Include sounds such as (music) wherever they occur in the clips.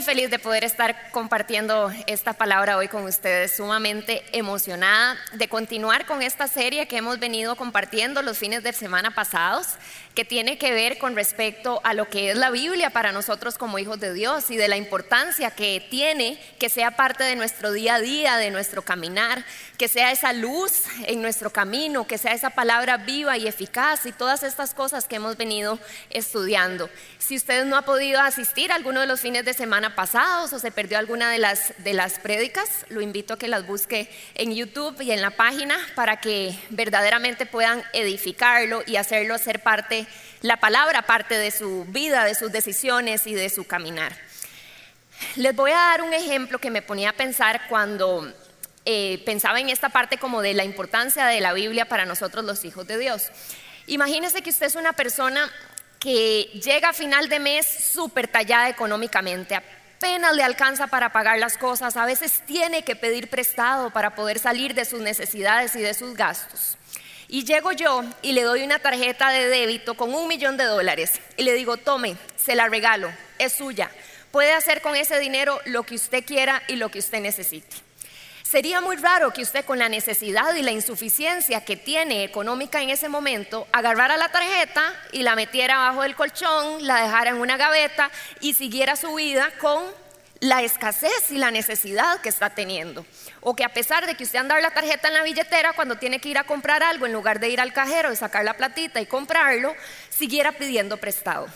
Muy feliz de poder estar compartiendo esta palabra hoy con ustedes, sumamente emocionada de continuar con esta serie que hemos venido compartiendo los fines de semana pasados, que tiene que ver con respecto a lo que es la Biblia para nosotros como hijos de Dios y de la importancia que tiene que sea parte de nuestro día a día, de nuestro caminar, que sea esa luz en nuestro camino, que sea esa palabra viva y eficaz y todas estas cosas que hemos venido estudiando. Si usted no ha podido asistir a alguno de los fines de semana pasados o se perdió alguna de las, de las prédicas, lo invito a que las busque en YouTube y en la página para que verdaderamente puedan edificarlo y hacerlo ser parte, la palabra parte de su vida, de sus decisiones y de su caminar. Les voy a dar un ejemplo que me ponía a pensar cuando eh, pensaba en esta parte como de la importancia de la Biblia para nosotros los hijos de Dios. Imagínese que usted es una persona que llega a final de mes súper tallada económicamente, apenas le alcanza para pagar las cosas, a veces tiene que pedir prestado para poder salir de sus necesidades y de sus gastos. Y llego yo y le doy una tarjeta de débito con un millón de dólares y le digo, tome, se la regalo, es suya. Puede hacer con ese dinero lo que usted quiera y lo que usted necesite. Sería muy raro que usted con la necesidad y la insuficiencia que tiene económica en ese momento agarrara la tarjeta y la metiera abajo del colchón, la dejara en una gaveta y siguiera su vida con la escasez y la necesidad que está teniendo. O que a pesar de que usted anda la tarjeta en la billetera, cuando tiene que ir a comprar algo, en lugar de ir al cajero y sacar la platita y comprarlo, siguiera pidiendo prestado.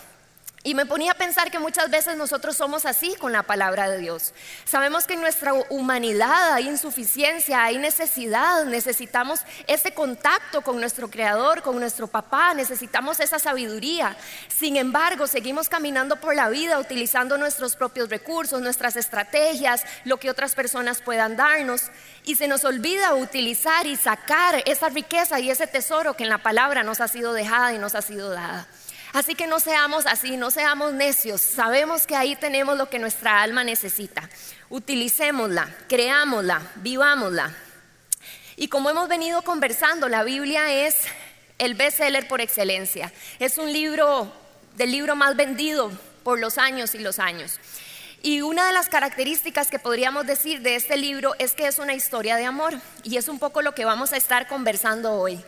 Y me ponía a pensar que muchas veces nosotros somos así con la palabra de Dios. Sabemos que en nuestra humanidad hay insuficiencia, hay necesidad, necesitamos ese contacto con nuestro Creador, con nuestro papá, necesitamos esa sabiduría. Sin embargo, seguimos caminando por la vida utilizando nuestros propios recursos, nuestras estrategias, lo que otras personas puedan darnos. Y se nos olvida utilizar y sacar esa riqueza y ese tesoro que en la palabra nos ha sido dejada y nos ha sido dada. Así que no seamos así, no seamos necios. Sabemos que ahí tenemos lo que nuestra alma necesita. Utilicémosla, creámosla, vivámosla. Y como hemos venido conversando, la Biblia es el bestseller por excelencia. Es un libro del libro más vendido por los años y los años. Y una de las características que podríamos decir de este libro es que es una historia de amor. Y es un poco lo que vamos a estar conversando hoy.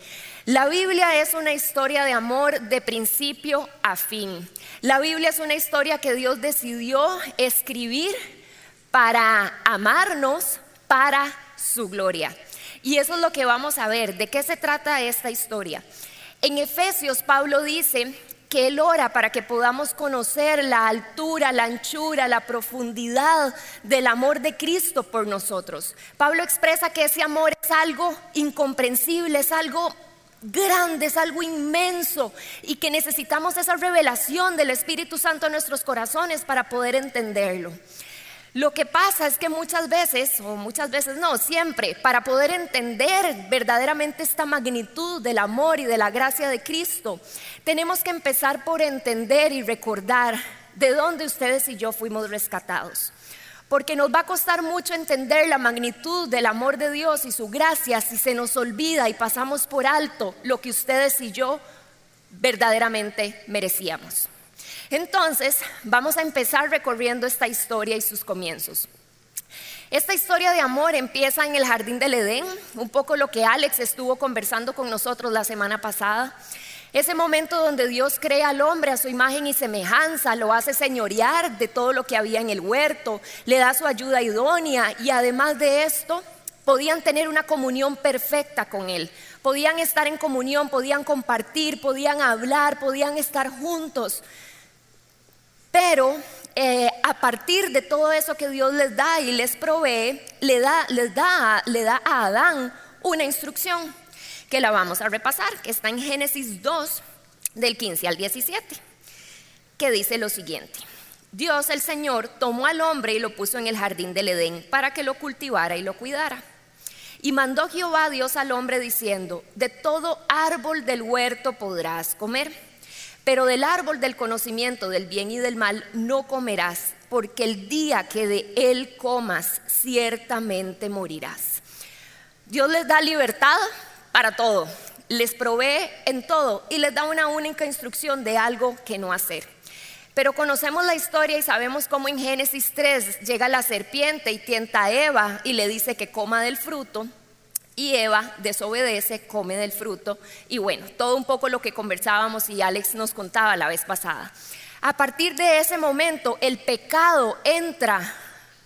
La Biblia es una historia de amor de principio a fin. La Biblia es una historia que Dios decidió escribir para amarnos para su gloria. Y eso es lo que vamos a ver. ¿De qué se trata esta historia? En Efesios, Pablo dice que Él ora para que podamos conocer la altura, la anchura, la profundidad del amor de Cristo por nosotros. Pablo expresa que ese amor es algo incomprensible, es algo grande, es algo inmenso y que necesitamos esa revelación del Espíritu Santo en nuestros corazones para poder entenderlo. Lo que pasa es que muchas veces, o muchas veces no, siempre, para poder entender verdaderamente esta magnitud del amor y de la gracia de Cristo, tenemos que empezar por entender y recordar de dónde ustedes y yo fuimos rescatados porque nos va a costar mucho entender la magnitud del amor de Dios y su gracia si se nos olvida y pasamos por alto lo que ustedes y yo verdaderamente merecíamos. Entonces, vamos a empezar recorriendo esta historia y sus comienzos. Esta historia de amor empieza en el jardín del Edén, un poco lo que Alex estuvo conversando con nosotros la semana pasada. Ese momento donde Dios crea al hombre a su imagen y semejanza, lo hace señorear de todo lo que había en el huerto, le da su ayuda idónea y además de esto podían tener una comunión perfecta con Él. Podían estar en comunión, podían compartir, podían hablar, podían estar juntos. Pero eh, a partir de todo eso que Dios les da y les provee, le da, les le da a Adán una instrucción que la vamos a repasar, que está en Génesis 2, del 15 al 17, que dice lo siguiente. Dios el Señor tomó al hombre y lo puso en el jardín del Edén para que lo cultivara y lo cuidara. Y mandó Jehová Dios al hombre diciendo, de todo árbol del huerto podrás comer, pero del árbol del conocimiento del bien y del mal no comerás, porque el día que de él comas ciertamente morirás. Dios les da libertad para todo, les provee en todo y les da una única instrucción de algo que no hacer. Pero conocemos la historia y sabemos cómo en Génesis 3 llega la serpiente y tienta a Eva y le dice que coma del fruto. Y Eva desobedece, come del fruto. Y bueno, todo un poco lo que conversábamos y Alex nos contaba la vez pasada. A partir de ese momento, el pecado entra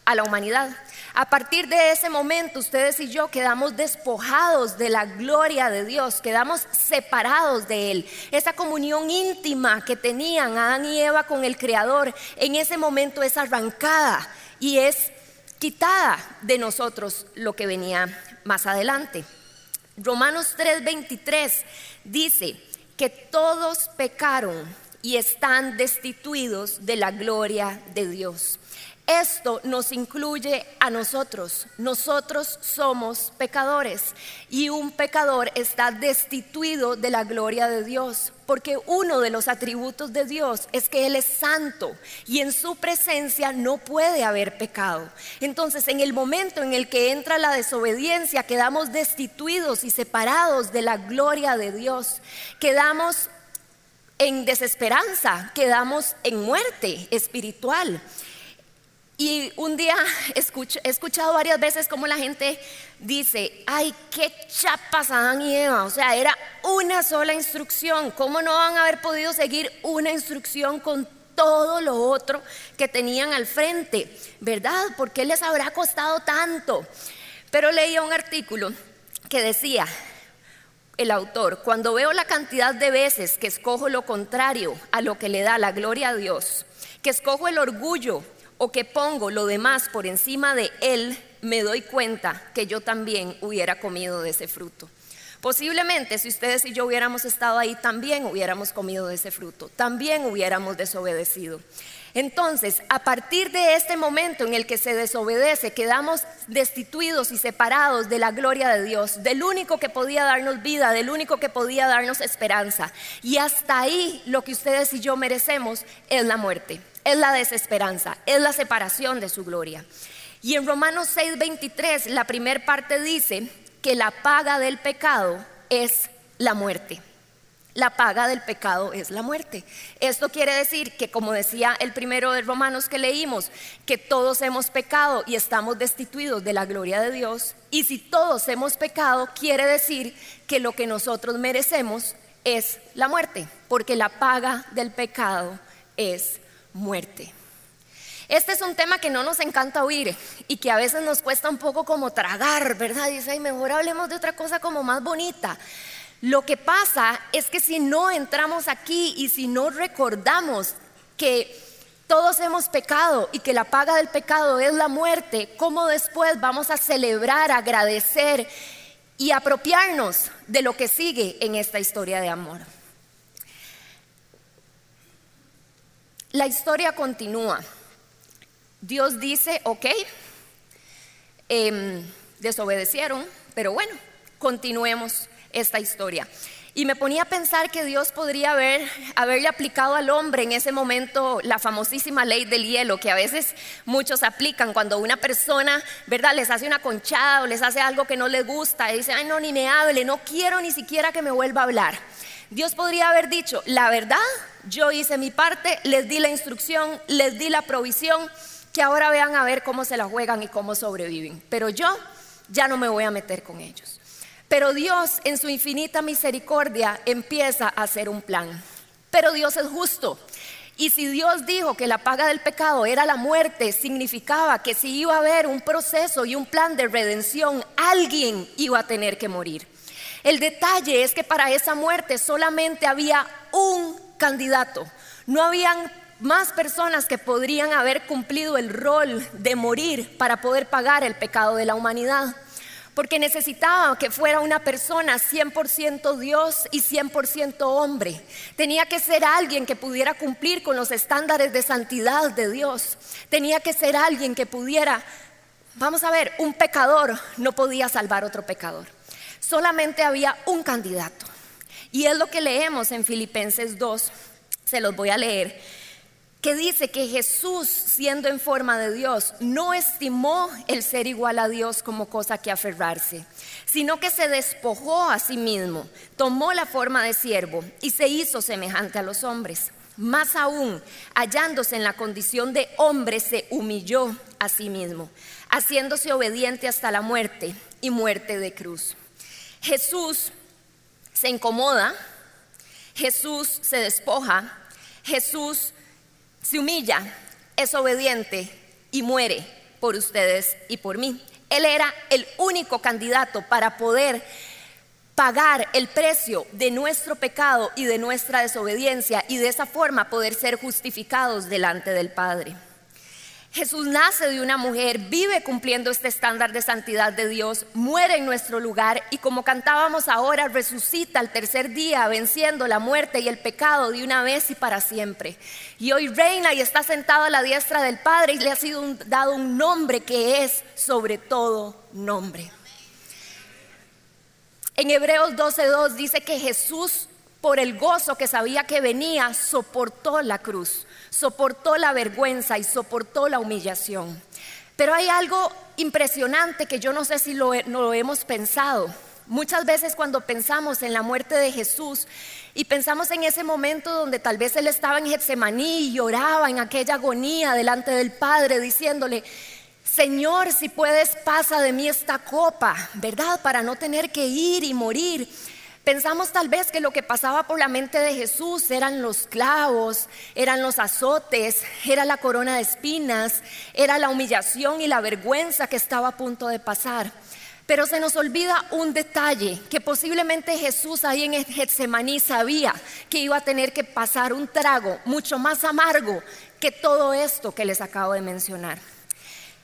a la humanidad. A partir de ese momento, ustedes y yo quedamos despojados de la gloria de Dios, quedamos separados de Él. Esa comunión íntima que tenían Adán y Eva con el Creador, en ese momento es arrancada y es quitada de nosotros lo que venía más adelante. Romanos 3:23 dice que todos pecaron y están destituidos de la gloria de Dios. Esto nos incluye a nosotros. Nosotros somos pecadores y un pecador está destituido de la gloria de Dios, porque uno de los atributos de Dios es que Él es santo y en su presencia no puede haber pecado. Entonces, en el momento en el que entra la desobediencia, quedamos destituidos y separados de la gloria de Dios. Quedamos en desesperanza, quedamos en muerte espiritual. Y un día he escuchado varias veces cómo la gente dice, ay, qué chapas Adán y Eva, o sea, era una sola instrucción, ¿cómo no van a haber podido seguir una instrucción con todo lo otro que tenían al frente? ¿Verdad? ¿Por qué les habrá costado tanto? Pero leía un artículo que decía, el autor, cuando veo la cantidad de veces que escojo lo contrario a lo que le da la gloria a Dios, que escojo el orgullo, o que pongo lo demás por encima de Él, me doy cuenta que yo también hubiera comido de ese fruto. Posiblemente si ustedes y yo hubiéramos estado ahí, también hubiéramos comido de ese fruto, también hubiéramos desobedecido. Entonces, a partir de este momento en el que se desobedece, quedamos destituidos y separados de la gloria de Dios, del único que podía darnos vida, del único que podía darnos esperanza. Y hasta ahí lo que ustedes y yo merecemos es la muerte es la desesperanza, es la separación de su gloria. Y en Romanos 6:23 la primera parte dice que la paga del pecado es la muerte. La paga del pecado es la muerte. Esto quiere decir que, como decía el primero de Romanos que leímos, que todos hemos pecado y estamos destituidos de la gloria de Dios. Y si todos hemos pecado, quiere decir que lo que nosotros merecemos es la muerte, porque la paga del pecado es muerte. Este es un tema que no nos encanta oír y que a veces nos cuesta un poco como tragar, ¿verdad? Dice, mejor hablemos de otra cosa como más bonita. Lo que pasa es que si no entramos aquí y si no recordamos que todos hemos pecado y que la paga del pecado es la muerte, ¿cómo después vamos a celebrar, agradecer y apropiarnos de lo que sigue en esta historia de amor? La historia continúa. Dios dice, ok, em, desobedecieron, pero bueno, continuemos esta historia. Y me ponía a pensar que Dios podría haber, haberle aplicado al hombre en ese momento la famosísima ley del hielo, que a veces muchos aplican cuando una persona, ¿verdad?, les hace una conchada o les hace algo que no les gusta y dice, ay, no, ni me hable, no quiero ni siquiera que me vuelva a hablar. Dios podría haber dicho, la verdad, yo hice mi parte, les di la instrucción, les di la provisión, que ahora vean a ver cómo se la juegan y cómo sobreviven. Pero yo ya no me voy a meter con ellos. Pero Dios en su infinita misericordia empieza a hacer un plan. Pero Dios es justo. Y si Dios dijo que la paga del pecado era la muerte, significaba que si iba a haber un proceso y un plan de redención, alguien iba a tener que morir. El detalle es que para esa muerte solamente había un candidato. No habían más personas que podrían haber cumplido el rol de morir para poder pagar el pecado de la humanidad. Porque necesitaba que fuera una persona 100% Dios y 100% hombre. Tenía que ser alguien que pudiera cumplir con los estándares de santidad de Dios. Tenía que ser alguien que pudiera, vamos a ver, un pecador no podía salvar otro pecador solamente había un candidato. Y es lo que leemos en Filipenses 2, se los voy a leer, que dice que Jesús, siendo en forma de Dios, no estimó el ser igual a Dios como cosa que aferrarse, sino que se despojó a sí mismo, tomó la forma de siervo y se hizo semejante a los hombres. Más aún, hallándose en la condición de hombre, se humilló a sí mismo, haciéndose obediente hasta la muerte y muerte de cruz. Jesús se incomoda, Jesús se despoja, Jesús se humilla, es obediente y muere por ustedes y por mí. Él era el único candidato para poder pagar el precio de nuestro pecado y de nuestra desobediencia y de esa forma poder ser justificados delante del Padre. Jesús nace de una mujer, vive cumpliendo este estándar de santidad de Dios, muere en nuestro lugar y como cantábamos ahora, resucita al tercer día, venciendo la muerte y el pecado de una vez y para siempre. Y hoy reina y está sentado a la diestra del Padre y le ha sido dado un nombre que es sobre todo nombre. En Hebreos 12.2 dice que Jesús, por el gozo que sabía que venía, soportó la cruz soportó la vergüenza y soportó la humillación. Pero hay algo impresionante que yo no sé si lo, lo hemos pensado. Muchas veces cuando pensamos en la muerte de Jesús y pensamos en ese momento donde tal vez él estaba en Getsemaní y lloraba en aquella agonía delante del Padre diciéndole, Señor, si puedes, pasa de mí esta copa, ¿verdad? Para no tener que ir y morir. Pensamos tal vez que lo que pasaba por la mente de Jesús eran los clavos, eran los azotes, era la corona de espinas, era la humillación y la vergüenza que estaba a punto de pasar. Pero se nos olvida un detalle, que posiblemente Jesús ahí en Getsemaní sabía que iba a tener que pasar un trago mucho más amargo que todo esto que les acabo de mencionar.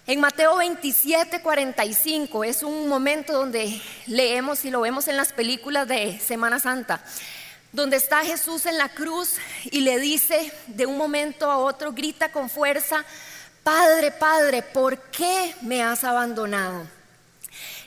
En Mateo 27, 45 es un momento donde leemos y lo vemos en las películas de Semana Santa, donde está Jesús en la cruz y le dice de un momento a otro, grita con fuerza, Padre, Padre, ¿por qué me has abandonado?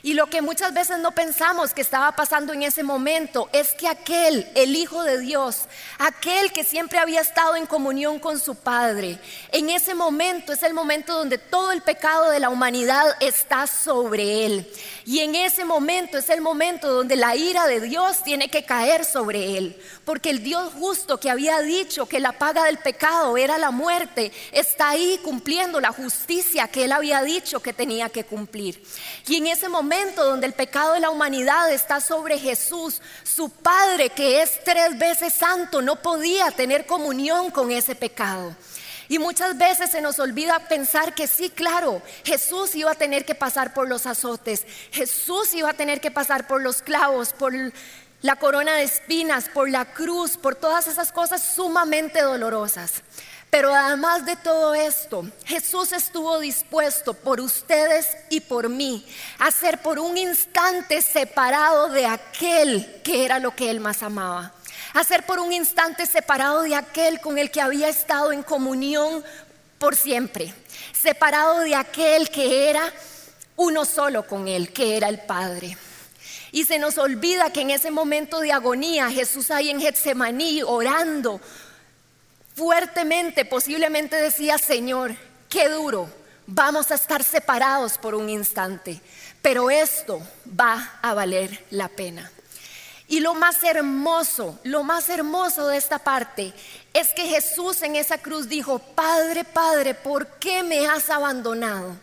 Y lo que muchas veces no pensamos que estaba pasando en ese momento es que aquel, el Hijo de Dios, aquel que siempre había estado en comunión con su Padre, en ese momento es el momento donde todo el pecado de la humanidad está sobre él. Y en ese momento es el momento donde la ira de Dios tiene que caer sobre él. Porque el Dios justo que había dicho que la paga del pecado era la muerte, está ahí cumpliendo la justicia que él había dicho que tenía que cumplir. Y en ese donde el pecado de la humanidad está sobre Jesús, su Padre que es tres veces santo no podía tener comunión con ese pecado. Y muchas veces se nos olvida pensar que sí, claro, Jesús iba a tener que pasar por los azotes, Jesús iba a tener que pasar por los clavos, por la corona de espinas, por la cruz, por todas esas cosas sumamente dolorosas. Pero además de todo esto, Jesús estuvo dispuesto por ustedes y por mí a ser por un instante separado de aquel que era lo que él más amaba. A ser por un instante separado de aquel con el que había estado en comunión por siempre. Separado de aquel que era uno solo con él, que era el Padre. Y se nos olvida que en ese momento de agonía, Jesús ahí en Getsemaní orando, fuertemente posiblemente decía, Señor, qué duro, vamos a estar separados por un instante, pero esto va a valer la pena. Y lo más hermoso, lo más hermoso de esta parte es que Jesús en esa cruz dijo, Padre, Padre, ¿por qué me has abandonado?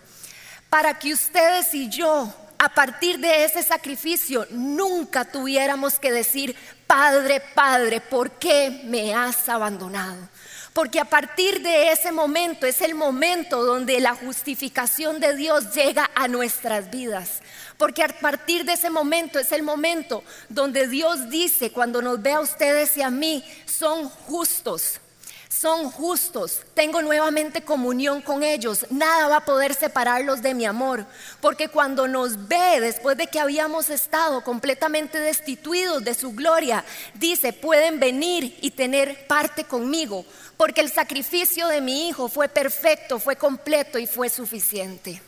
Para que ustedes y yo, a partir de ese sacrificio, nunca tuviéramos que decir, Padre, Padre, ¿por qué me has abandonado? Porque a partir de ese momento es el momento donde la justificación de Dios llega a nuestras vidas. Porque a partir de ese momento es el momento donde Dios dice, cuando nos ve a ustedes y a mí, son justos son justos, tengo nuevamente comunión con ellos, nada va a poder separarlos de mi amor, porque cuando nos ve después de que habíamos estado completamente destituidos de su gloria, dice, pueden venir y tener parte conmigo, porque el sacrificio de mi hijo fue perfecto, fue completo y fue suficiente.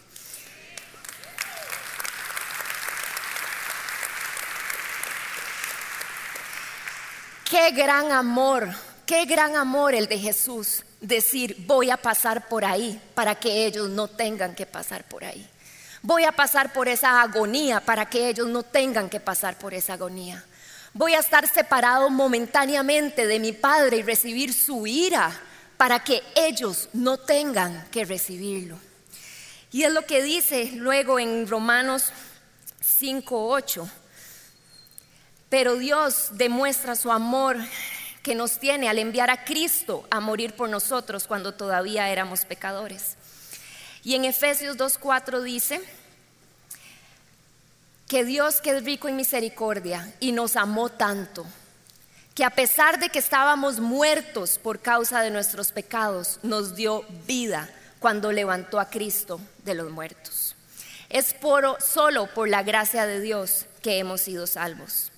Qué gran amor Qué gran amor el de Jesús, decir, voy a pasar por ahí para que ellos no tengan que pasar por ahí. Voy a pasar por esa agonía para que ellos no tengan que pasar por esa agonía. Voy a estar separado momentáneamente de mi Padre y recibir su ira para que ellos no tengan que recibirlo. Y es lo que dice luego en Romanos 5:8. Pero Dios demuestra su amor que nos tiene al enviar a Cristo a morir por nosotros cuando todavía éramos pecadores. Y en Efesios 2:4 dice, que Dios que es rico en misericordia y nos amó tanto, que a pesar de que estábamos muertos por causa de nuestros pecados, nos dio vida cuando levantó a Cristo de los muertos. Es por, solo por la gracia de Dios que hemos sido salvos.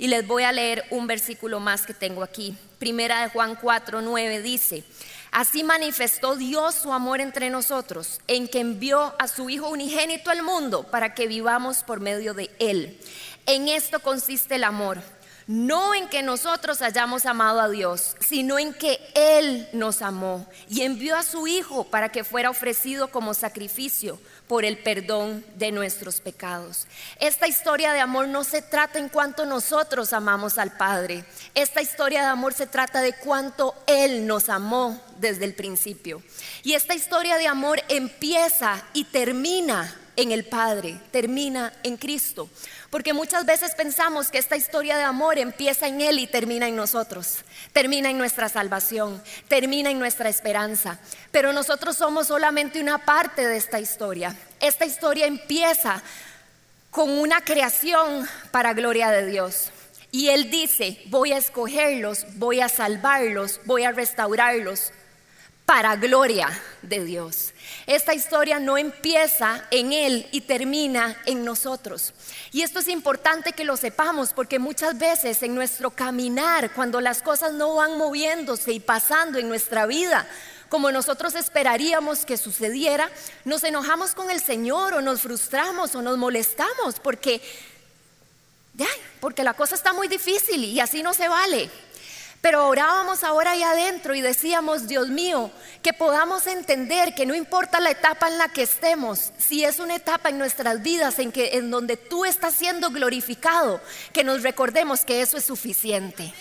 Y les voy a leer un versículo más que tengo aquí. Primera de Juan 4, 9 dice, Así manifestó Dios su amor entre nosotros, en que envió a su Hijo unigénito al mundo para que vivamos por medio de Él. En esto consiste el amor, no en que nosotros hayamos amado a Dios, sino en que Él nos amó y envió a su Hijo para que fuera ofrecido como sacrificio por el perdón de nuestros pecados. Esta historia de amor no se trata en cuanto nosotros amamos al Padre. Esta historia de amor se trata de cuánto Él nos amó desde el principio. Y esta historia de amor empieza y termina en el Padre, termina en Cristo. Porque muchas veces pensamos que esta historia de amor empieza en Él y termina en nosotros, termina en nuestra salvación, termina en nuestra esperanza. Pero nosotros somos solamente una parte de esta historia. Esta historia empieza con una creación para gloria de Dios. Y Él dice, voy a escogerlos, voy a salvarlos, voy a restaurarlos para gloria de Dios. Esta historia no empieza en Él y termina en nosotros. Y esto es importante que lo sepamos porque muchas veces en nuestro caminar, cuando las cosas no van moviéndose y pasando en nuestra vida, como nosotros esperaríamos que sucediera, nos enojamos con el Señor o nos frustramos o nos molestamos porque, porque la cosa está muy difícil y así no se vale. Pero orábamos ahora ahí adentro y decíamos, Dios mío, que podamos entender que no importa la etapa en la que estemos, si es una etapa en nuestras vidas en, que, en donde tú estás siendo glorificado, que nos recordemos que eso es suficiente.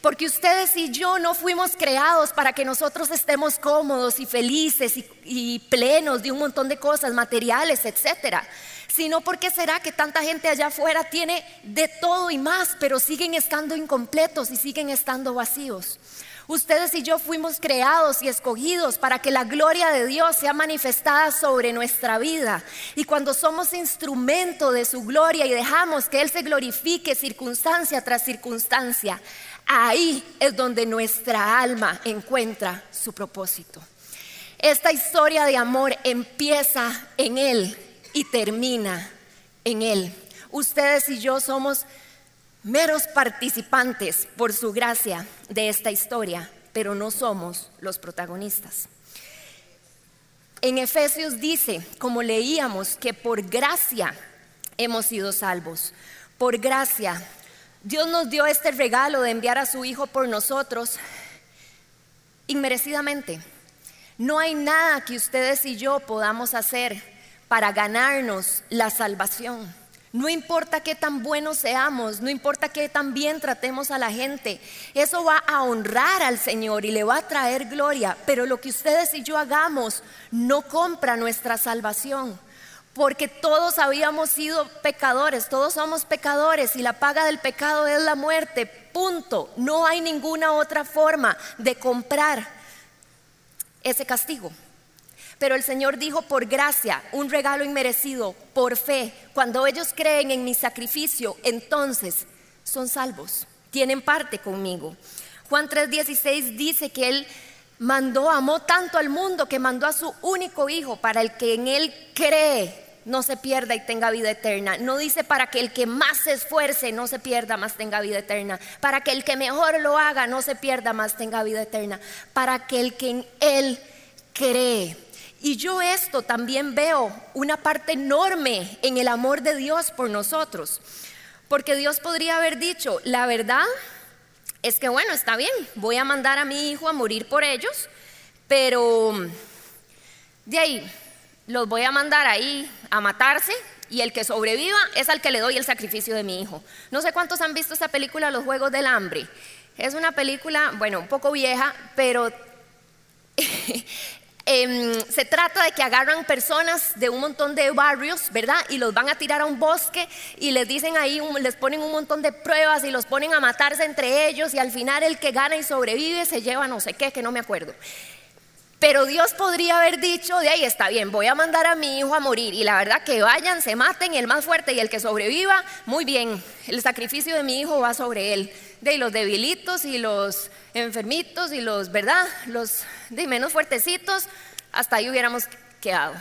Porque ustedes y yo no fuimos creados para que nosotros estemos cómodos y felices y, y plenos de un montón de cosas materiales, etcétera sino porque será que tanta gente allá afuera tiene de todo y más, pero siguen estando incompletos y siguen estando vacíos. Ustedes y yo fuimos creados y escogidos para que la gloria de Dios sea manifestada sobre nuestra vida. Y cuando somos instrumento de su gloria y dejamos que Él se glorifique circunstancia tras circunstancia, ahí es donde nuestra alma encuentra su propósito. Esta historia de amor empieza en Él y termina en Él. Ustedes y yo somos meros participantes por su gracia de esta historia, pero no somos los protagonistas. En Efesios dice, como leíamos, que por gracia hemos sido salvos. Por gracia. Dios nos dio este regalo de enviar a su Hijo por nosotros inmerecidamente. No hay nada que ustedes y yo podamos hacer para ganarnos la salvación. No importa qué tan buenos seamos, no importa qué tan bien tratemos a la gente, eso va a honrar al Señor y le va a traer gloria, pero lo que ustedes y yo hagamos no compra nuestra salvación, porque todos habíamos sido pecadores, todos somos pecadores y la paga del pecado es la muerte, punto. No hay ninguna otra forma de comprar ese castigo. Pero el Señor dijo por gracia, un regalo inmerecido, por fe. Cuando ellos creen en mi sacrificio, entonces son salvos, tienen parte conmigo. Juan 3:16 dice que Él mandó, amó tanto al mundo que mandó a su único hijo para el que en Él cree no se pierda y tenga vida eterna. No dice para que el que más se esfuerce no se pierda, más tenga vida eterna. Para que el que mejor lo haga no se pierda, más tenga vida eterna. Para que el que en Él cree y yo esto también veo una parte enorme en el amor de Dios por nosotros. Porque Dios podría haber dicho, la verdad es que bueno, está bien, voy a mandar a mi hijo a morir por ellos, pero de ahí los voy a mandar ahí a matarse y el que sobreviva es al que le doy el sacrificio de mi hijo. No sé cuántos han visto esta película, Los Juegos del Hambre. Es una película, bueno, un poco vieja, pero (laughs) em, se trata de que agarran personas de un montón de barrios, ¿verdad? Y los van a tirar a un bosque y les dicen ahí, les ponen un montón de pruebas y los ponen a matarse entre ellos y al final el que gana y sobrevive se lleva no sé qué, que no me acuerdo. Pero Dios podría haber dicho, de ahí está bien, voy a mandar a mi hijo a morir. Y la verdad que vayan, se maten, el más fuerte y el que sobreviva, muy bien, el sacrificio de mi hijo va sobre él. De los debilitos y los enfermitos y los, ¿verdad? Los de menos fuertecitos, hasta ahí hubiéramos quedado.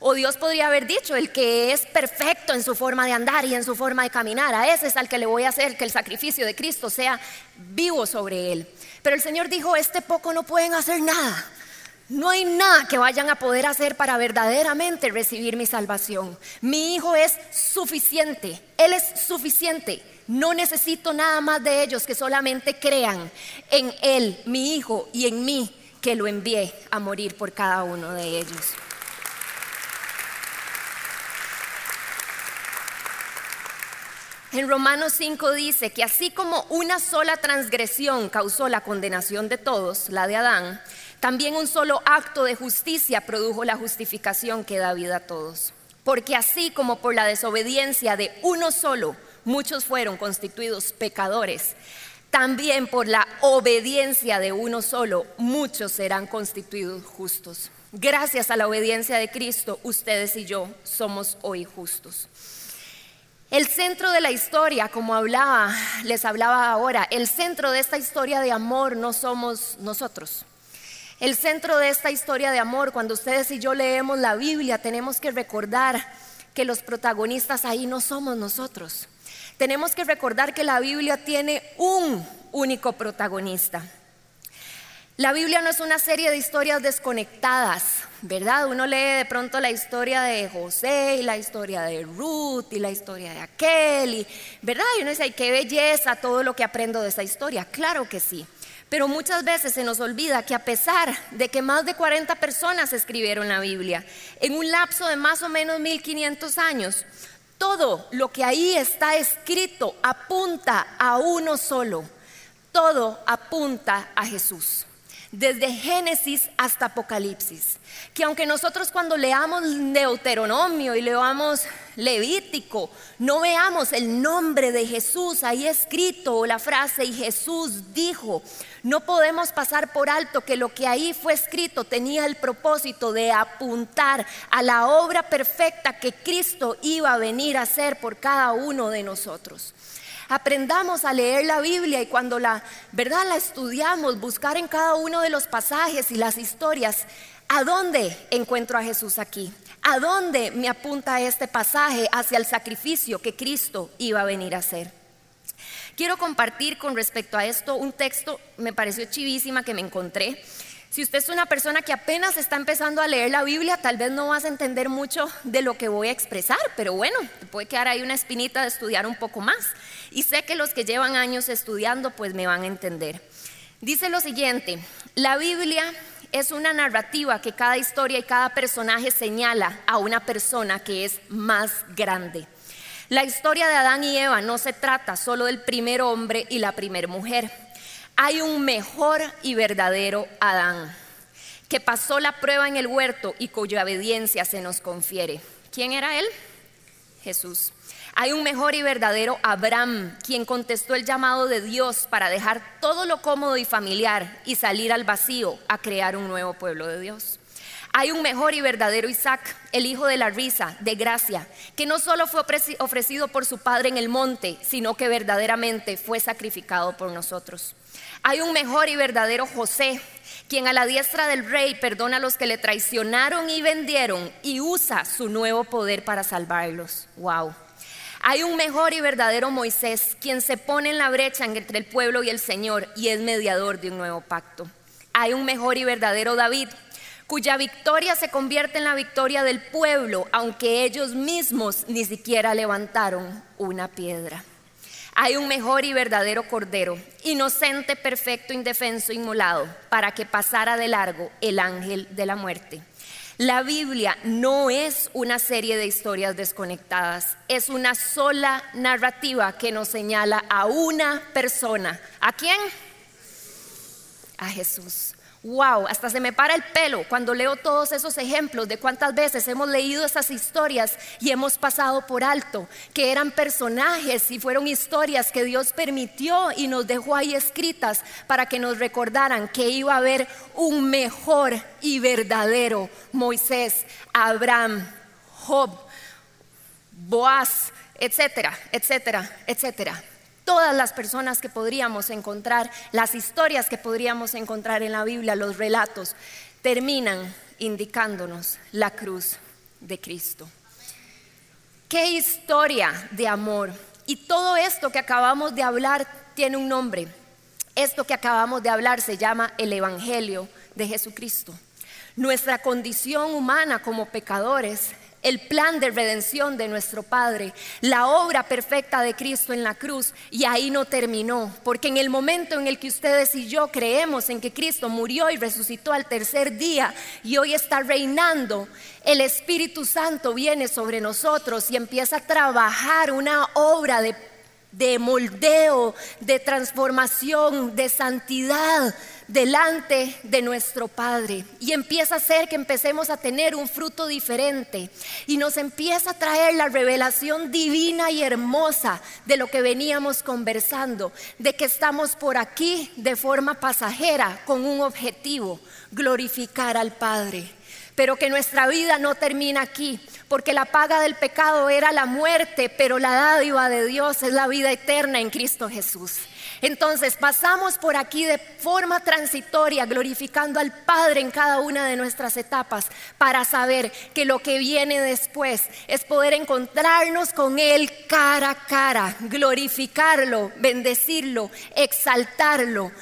O Dios podría haber dicho, el que es perfecto en su forma de andar y en su forma de caminar, a ese es al que le voy a hacer que el sacrificio de Cristo sea vivo sobre él. Pero el Señor dijo, este poco no pueden hacer nada. No hay nada que vayan a poder hacer para verdaderamente recibir mi salvación. Mi Hijo es suficiente, Él es suficiente. No necesito nada más de ellos que solamente crean en Él, mi Hijo, y en mí, que lo envié a morir por cada uno de ellos. En Romanos 5 dice que así como una sola transgresión causó la condenación de todos, la de Adán, también un solo acto de justicia produjo la justificación que da vida a todos. Porque así como por la desobediencia de uno solo muchos fueron constituidos pecadores, también por la obediencia de uno solo muchos serán constituidos justos. Gracias a la obediencia de Cristo, ustedes y yo somos hoy justos. El centro de la historia, como hablaba, les hablaba ahora, el centro de esta historia de amor no somos nosotros. El centro de esta historia de amor, cuando ustedes y yo leemos la Biblia, tenemos que recordar que los protagonistas ahí no somos nosotros. Tenemos que recordar que la Biblia tiene un único protagonista. La Biblia no es una serie de historias desconectadas, ¿verdad? Uno lee de pronto la historia de José y la historia de Ruth y la historia de aquel, ¿verdad? Y uno dice, qué belleza todo lo que aprendo de esa historia. Claro que sí. Pero muchas veces se nos olvida que a pesar de que más de 40 personas escribieron la Biblia, en un lapso de más o menos 1500 años, todo lo que ahí está escrito apunta a uno solo. Todo apunta a Jesús desde Génesis hasta Apocalipsis. Que aunque nosotros cuando leamos Deuteronomio y leamos Levítico, no veamos el nombre de Jesús ahí escrito o la frase y Jesús dijo, no podemos pasar por alto que lo que ahí fue escrito tenía el propósito de apuntar a la obra perfecta que Cristo iba a venir a hacer por cada uno de nosotros. Aprendamos a leer la Biblia y cuando la verdad la estudiamos, buscar en cada uno de los pasajes y las historias, ¿a dónde encuentro a Jesús aquí? ¿A dónde me apunta este pasaje hacia el sacrificio que Cristo iba a venir a hacer? Quiero compartir con respecto a esto un texto, me pareció chivísima que me encontré si usted es una persona que apenas está empezando a leer la Biblia, tal vez no vas a entender mucho de lo que voy a expresar, pero bueno, te puede quedar ahí una espinita de estudiar un poco más. Y sé que los que llevan años estudiando, pues me van a entender. Dice lo siguiente, la Biblia es una narrativa que cada historia y cada personaje señala a una persona que es más grande. La historia de Adán y Eva no se trata solo del primer hombre y la primera mujer hay un mejor y verdadero Adán, que pasó la prueba en el huerto y cuya obediencia se nos confiere. ¿Quién era él? Jesús. Hay un mejor y verdadero Abraham, quien contestó el llamado de Dios para dejar todo lo cómodo y familiar y salir al vacío a crear un nuevo pueblo de Dios. Hay un mejor y verdadero Isaac, el hijo de la risa, de gracia, que no solo fue ofrecido por su padre en el monte, sino que verdaderamente fue sacrificado por nosotros. Hay un mejor y verdadero José, quien a la diestra del rey perdona a los que le traicionaron y vendieron y usa su nuevo poder para salvarlos. Wow. Hay un mejor y verdadero Moisés, quien se pone en la brecha entre el pueblo y el Señor y es mediador de un nuevo pacto. Hay un mejor y verdadero David, cuya victoria se convierte en la victoria del pueblo, aunque ellos mismos ni siquiera levantaron una piedra. Hay un mejor y verdadero cordero, inocente, perfecto, indefenso, inmolado, para que pasara de largo el ángel de la muerte. La Biblia no es una serie de historias desconectadas, es una sola narrativa que nos señala a una persona. ¿A quién? A Jesús. Wow, hasta se me para el pelo cuando leo todos esos ejemplos de cuántas veces hemos leído esas historias y hemos pasado por alto, que eran personajes y fueron historias que Dios permitió y nos dejó ahí escritas para que nos recordaran que iba a haber un mejor y verdadero Moisés, Abraham, Job, Boaz, etcétera, etcétera, etcétera todas las personas que podríamos encontrar, las historias que podríamos encontrar en la Biblia, los relatos, terminan indicándonos la cruz de Cristo. Qué historia de amor. Y todo esto que acabamos de hablar tiene un nombre. Esto que acabamos de hablar se llama el Evangelio de Jesucristo. Nuestra condición humana como pecadores el plan de redención de nuestro Padre, la obra perfecta de Cristo en la cruz, y ahí no terminó, porque en el momento en el que ustedes y yo creemos en que Cristo murió y resucitó al tercer día y hoy está reinando, el Espíritu Santo viene sobre nosotros y empieza a trabajar una obra de de moldeo, de transformación, de santidad delante de nuestro Padre. Y empieza a ser que empecemos a tener un fruto diferente. Y nos empieza a traer la revelación divina y hermosa de lo que veníamos conversando, de que estamos por aquí de forma pasajera con un objetivo, glorificar al Padre pero que nuestra vida no termina aquí, porque la paga del pecado era la muerte, pero la dádiva de Dios es la vida eterna en Cristo Jesús. Entonces pasamos por aquí de forma transitoria, glorificando al Padre en cada una de nuestras etapas, para saber que lo que viene después es poder encontrarnos con Él cara a cara, glorificarlo, bendecirlo, exaltarlo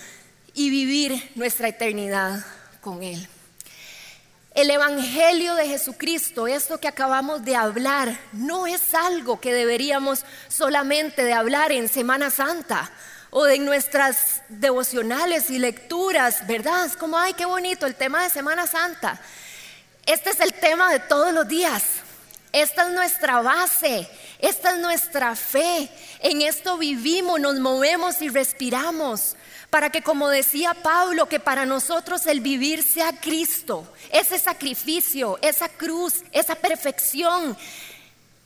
y vivir nuestra eternidad con Él. El Evangelio de Jesucristo, esto que acabamos de hablar, no es algo que deberíamos solamente de hablar en Semana Santa o en nuestras devocionales y lecturas, ¿verdad? Es como, ay, qué bonito el tema de Semana Santa. Este es el tema de todos los días. Esta es nuestra base, esta es nuestra fe. En esto vivimos, nos movemos y respiramos para que, como decía Pablo, que para nosotros el vivir sea Cristo, ese sacrificio, esa cruz, esa perfección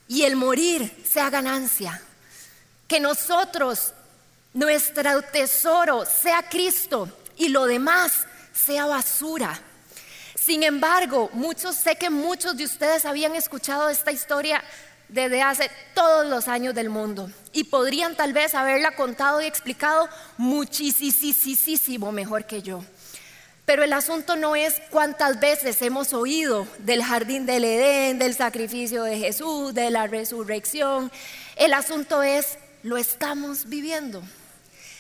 y el morir sea ganancia. Que nosotros, nuestro tesoro sea Cristo y lo demás sea basura. Sin embargo, muchos, sé que muchos de ustedes habían escuchado esta historia desde hace todos los años del mundo y podrían tal vez haberla contado y explicado muchísimo mejor que yo. Pero el asunto no es cuántas veces hemos oído del jardín del Edén, del sacrificio de Jesús, de la resurrección. El asunto es, lo estamos viviendo.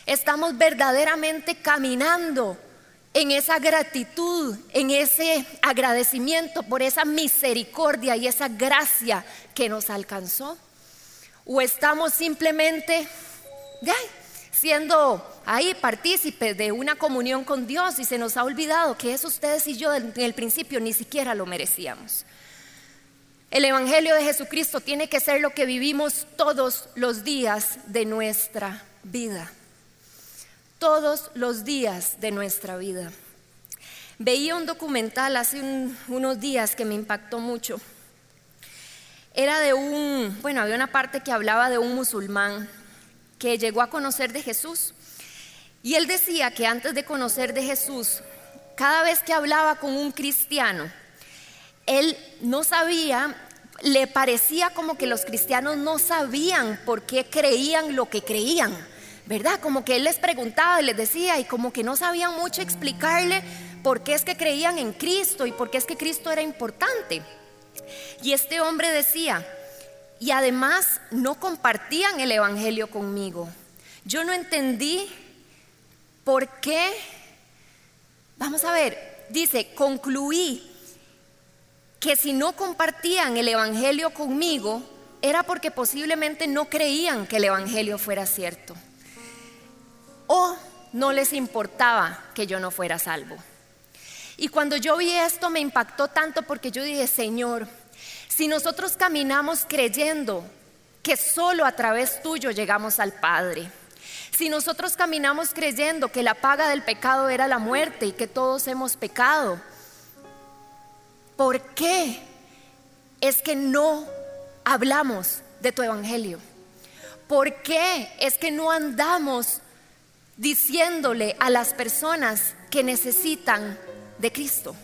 Estamos verdaderamente caminando en esa gratitud, en ese agradecimiento por esa misericordia y esa gracia que nos alcanzó? ¿O estamos simplemente siendo ahí partícipes de una comunión con Dios y se nos ha olvidado que eso ustedes y yo en el principio ni siquiera lo merecíamos? El Evangelio de Jesucristo tiene que ser lo que vivimos todos los días de nuestra vida todos los días de nuestra vida. Veía un documental hace unos días que me impactó mucho. Era de un, bueno, había una parte que hablaba de un musulmán que llegó a conocer de Jesús. Y él decía que antes de conocer de Jesús, cada vez que hablaba con un cristiano, él no sabía, le parecía como que los cristianos no sabían por qué creían lo que creían ¿verdad? Como que él les preguntaba y les decía y como que no sabían mucho explicarle por qué es que creían en Cristo y por qué es que Cristo era importante. Y este hombre decía, y además no compartían el Evangelio conmigo. Yo no entendí por qué, vamos a ver, dice, concluí que si no compartían el Evangelio conmigo, era porque posiblemente no creían que el Evangelio fuera cierto o no les importaba que yo no fuera salvo. Y cuando yo vi esto me impactó tanto porque yo dije, Señor, si nosotros caminamos creyendo que solo a través tuyo llegamos al Padre, si nosotros caminamos creyendo que la paga del pecado era la muerte y que todos hemos pecado, ¿por qué es que no hablamos de tu evangelio? ¿Por qué es que no andamos diciéndole a las personas que necesitan de Cristo?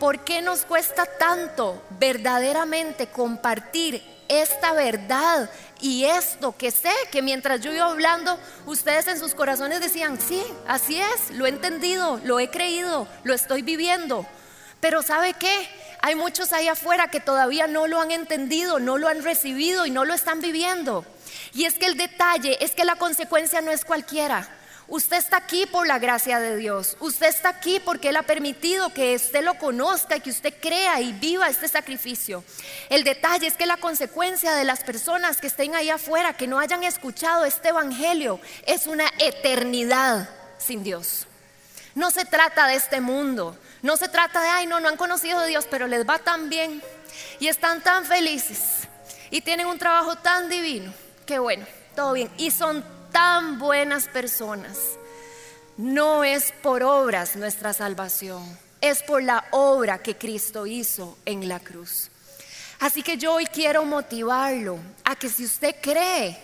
¿Por qué nos cuesta tanto verdaderamente compartir esta verdad y esto que sé que mientras yo iba hablando, ustedes en sus corazones decían, sí, así es, lo he entendido, lo he creído, lo estoy viviendo. Pero ¿sabe qué? Hay muchos ahí afuera que todavía no lo han entendido, no lo han recibido y no lo están viviendo. Y es que el detalle es que la consecuencia no es cualquiera. Usted está aquí por la gracia de Dios. Usted está aquí porque Él ha permitido que usted lo conozca y que usted crea y viva este sacrificio. El detalle es que la consecuencia de las personas que estén ahí afuera, que no hayan escuchado este Evangelio, es una eternidad sin Dios. No se trata de este mundo. No se trata de, ay, no, no han conocido a Dios, pero les va tan bien y están tan felices y tienen un trabajo tan divino. Que bueno, todo bien. Y son tan buenas personas. No es por obras nuestra salvación, es por la obra que Cristo hizo en la cruz. Así que yo hoy quiero motivarlo a que si usted cree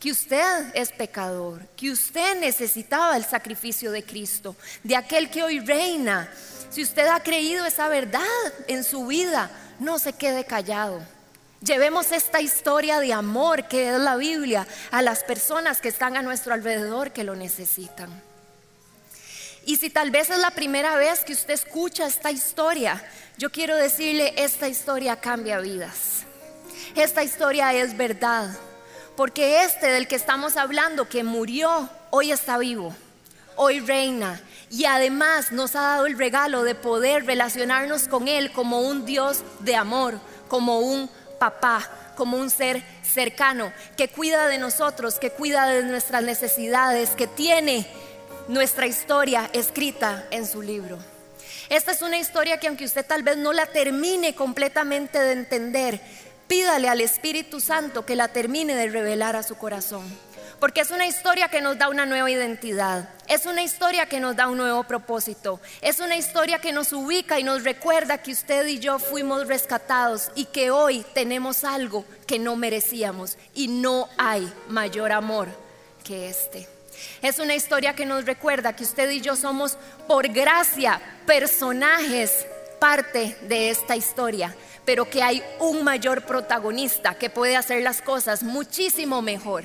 que usted es pecador, que usted necesitaba el sacrificio de Cristo, de aquel que hoy reina, si usted ha creído esa verdad en su vida, no se quede callado Llevemos esta historia de amor que es la Biblia a las personas que están a nuestro alrededor que lo necesitan. Y si tal vez es la primera vez que usted escucha esta historia, yo quiero decirle, esta historia cambia vidas. Esta historia es verdad, porque este del que estamos hablando, que murió, hoy está vivo, hoy reina y además nos ha dado el regalo de poder relacionarnos con Él como un Dios de amor, como un papá, como un ser cercano, que cuida de nosotros, que cuida de nuestras necesidades, que tiene nuestra historia escrita en su libro. Esta es una historia que aunque usted tal vez no la termine completamente de entender, pídale al Espíritu Santo que la termine de revelar a su corazón. Porque es una historia que nos da una nueva identidad, es una historia que nos da un nuevo propósito, es una historia que nos ubica y nos recuerda que usted y yo fuimos rescatados y que hoy tenemos algo que no merecíamos y no hay mayor amor que este. Es una historia que nos recuerda que usted y yo somos por gracia personajes parte de esta historia, pero que hay un mayor protagonista que puede hacer las cosas muchísimo mejor